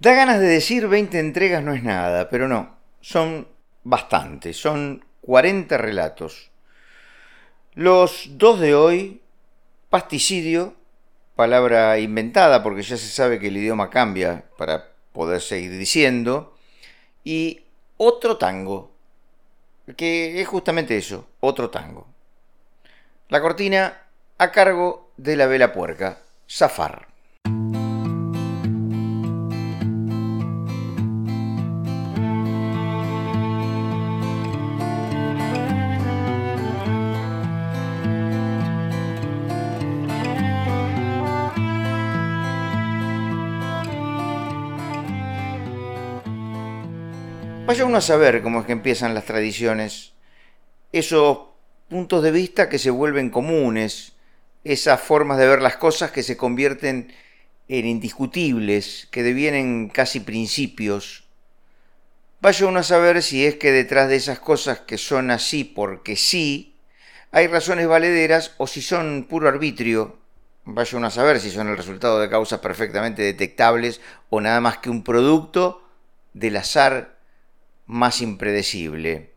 Da ganas de decir 20 entregas no es nada, pero no, son bastantes, son 40 relatos. Los dos de hoy, pasticidio, palabra inventada porque ya se sabe que el idioma cambia para poder seguir diciendo, y otro tango, que es justamente eso, otro tango. La cortina a cargo de la vela puerca, Zafar. Vaya uno a saber cómo es que empiezan las tradiciones, esos puntos de vista que se vuelven comunes, esas formas de ver las cosas que se convierten en indiscutibles, que devienen casi principios. Vaya uno a saber si es que detrás de esas cosas que son así porque sí, hay razones valederas o si son puro arbitrio. Vaya uno a saber si son el resultado de causas perfectamente detectables o nada más que un producto del azar más impredecible.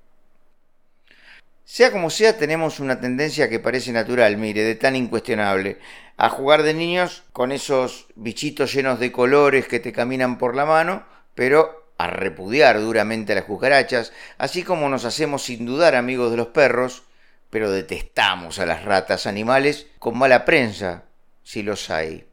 Sea como sea, tenemos una tendencia que parece natural, mire, de tan incuestionable, a jugar de niños con esos bichitos llenos de colores que te caminan por la mano, pero a repudiar duramente a las cucarachas, así como nos hacemos sin dudar amigos de los perros, pero detestamos a las ratas animales con mala prensa, si los hay.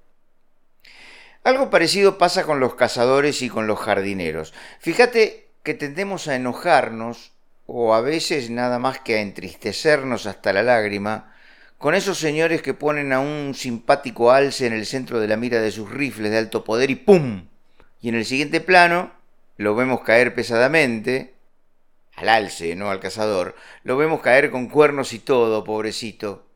Algo parecido pasa con los cazadores y con los jardineros. Fíjate que tendemos a enojarnos, o a veces nada más que a entristecernos hasta la lágrima, con esos señores que ponen a un simpático alce en el centro de la mira de sus rifles de alto poder y ¡pum! Y en el siguiente plano lo vemos caer pesadamente, al alce, no al cazador, lo vemos caer con cuernos y todo, pobrecito.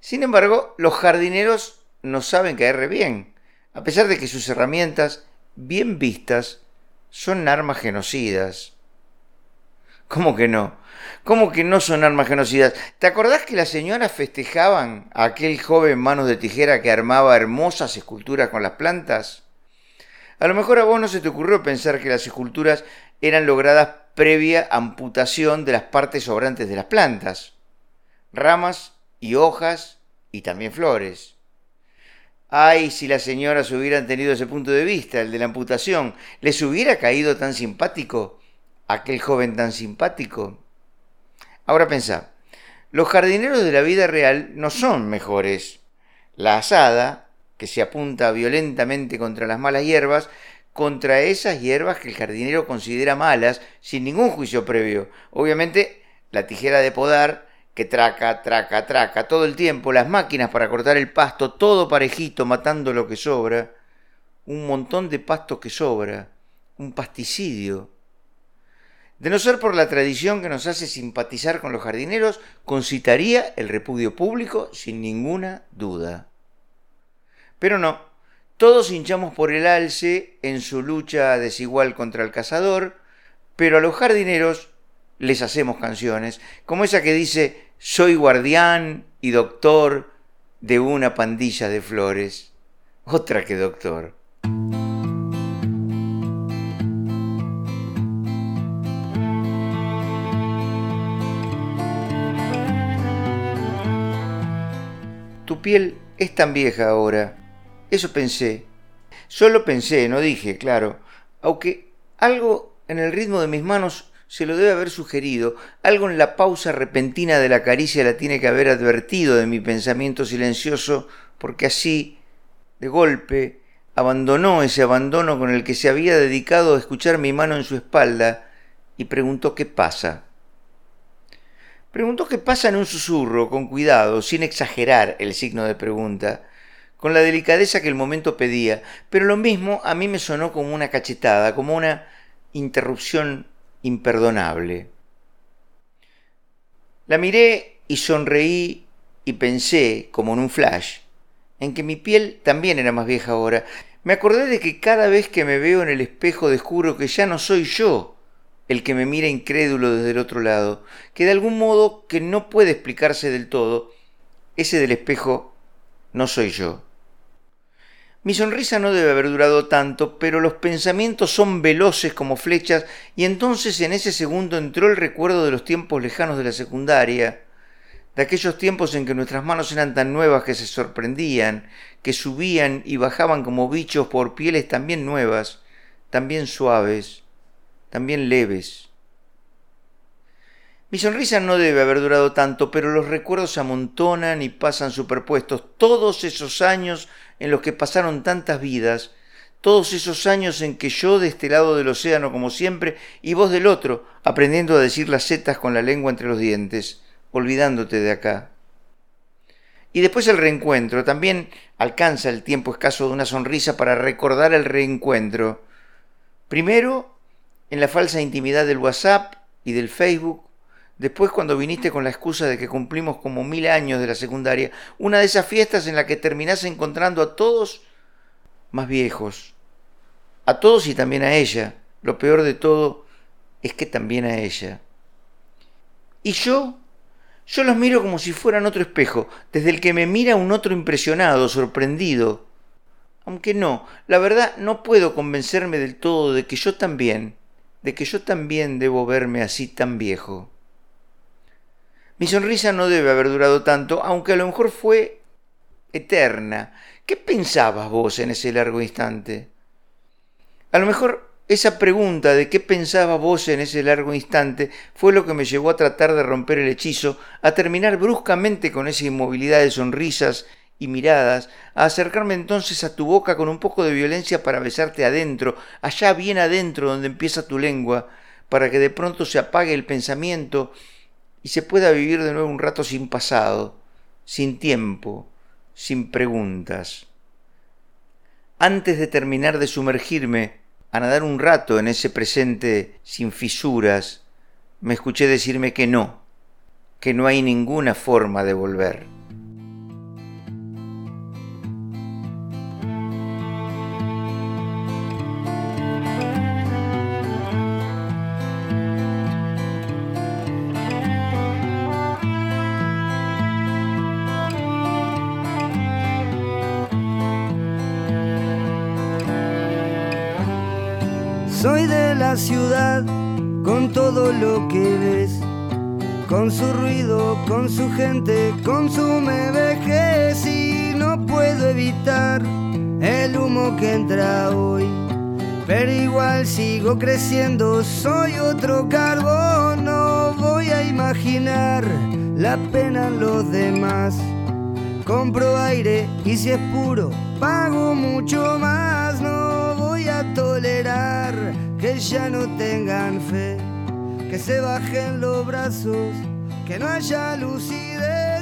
Sin embargo, los jardineros no saben caer bien, a pesar de que sus herramientas, bien vistas, son armas genocidas. ¿Cómo que no? ¿Cómo que no son armas genocidas? ¿Te acordás que las señoras festejaban a aquel joven manos de tijera que armaba hermosas esculturas con las plantas? A lo mejor a vos no se te ocurrió pensar que las esculturas eran logradas previa amputación de las partes sobrantes de las plantas, ramas y hojas y también flores. Ay, si las señoras hubieran tenido ese punto de vista, el de la amputación, ¿les hubiera caído tan simpático aquel joven tan simpático? Ahora pensá, los jardineros de la vida real no son mejores. La asada, que se apunta violentamente contra las malas hierbas, contra esas hierbas que el jardinero considera malas sin ningún juicio previo. Obviamente, la tijera de podar que traca, traca, traca, todo el tiempo, las máquinas para cortar el pasto, todo parejito, matando lo que sobra, un montón de pasto que sobra, un pasticidio. De no ser por la tradición que nos hace simpatizar con los jardineros, concitaría el repudio público sin ninguna duda. Pero no, todos hinchamos por el alce en su lucha desigual contra el cazador, pero a los jardineros les hacemos canciones, como esa que dice soy guardián y doctor de una pandilla de flores. Otra que doctor. Tu piel es tan vieja ahora. Eso pensé. Solo pensé, no dije, claro. Aunque algo en el ritmo de mis manos se lo debe haber sugerido, algo en la pausa repentina de la caricia la tiene que haber advertido de mi pensamiento silencioso, porque así, de golpe, abandonó ese abandono con el que se había dedicado a escuchar mi mano en su espalda y preguntó qué pasa. Preguntó qué pasa en un susurro, con cuidado, sin exagerar el signo de pregunta, con la delicadeza que el momento pedía, pero lo mismo a mí me sonó como una cachetada, como una interrupción imperdonable. La miré y sonreí y pensé, como en un flash, en que mi piel también era más vieja ahora. Me acordé de que cada vez que me veo en el espejo descubro que ya no soy yo el que me mira incrédulo desde el otro lado, que de algún modo que no puede explicarse del todo, ese del espejo no soy yo. Mi sonrisa no debe haber durado tanto, pero los pensamientos son veloces como flechas y entonces en ese segundo entró el recuerdo de los tiempos lejanos de la secundaria, de aquellos tiempos en que nuestras manos eran tan nuevas que se sorprendían, que subían y bajaban como bichos por pieles también nuevas, también suaves, también leves. Mi sonrisa no debe haber durado tanto, pero los recuerdos se amontonan y pasan superpuestos. Todos esos años en los que pasaron tantas vidas, todos esos años en que yo de este lado del océano como siempre y vos del otro, aprendiendo a decir las setas con la lengua entre los dientes, olvidándote de acá. Y después el reencuentro. También alcanza el tiempo escaso de una sonrisa para recordar el reencuentro. Primero, en la falsa intimidad del WhatsApp y del Facebook, Después cuando viniste con la excusa de que cumplimos como mil años de la secundaria, una de esas fiestas en la que terminás encontrando a todos más viejos. A todos y también a ella. Lo peor de todo es que también a ella. Y yo, yo los miro como si fueran otro espejo, desde el que me mira un otro impresionado, sorprendido. Aunque no, la verdad no puedo convencerme del todo de que yo también, de que yo también debo verme así tan viejo. Mi sonrisa no debe haber durado tanto, aunque a lo mejor fue eterna. ¿Qué pensabas vos en ese largo instante? A lo mejor esa pregunta de qué pensabas vos en ese largo instante fue lo que me llevó a tratar de romper el hechizo, a terminar bruscamente con esa inmovilidad de sonrisas y miradas, a acercarme entonces a tu boca con un poco de violencia para besarte adentro, allá bien adentro donde empieza tu lengua, para que de pronto se apague el pensamiento y se pueda vivir de nuevo un rato sin pasado, sin tiempo, sin preguntas. Antes de terminar de sumergirme, a nadar un rato en ese presente sin fisuras, me escuché decirme que no, que no hay ninguna forma de volver. Soy de la ciudad con todo lo que ves, con su ruido, con su gente, con su vejez y no puedo evitar el humo que entra hoy. Pero igual sigo creciendo, soy otro carbón, no voy a imaginar la pena en los demás. Compro aire y si es puro, pago mucho más, no tolerar que ya no tengan fe, que se bajen los brazos, que no haya lucidez,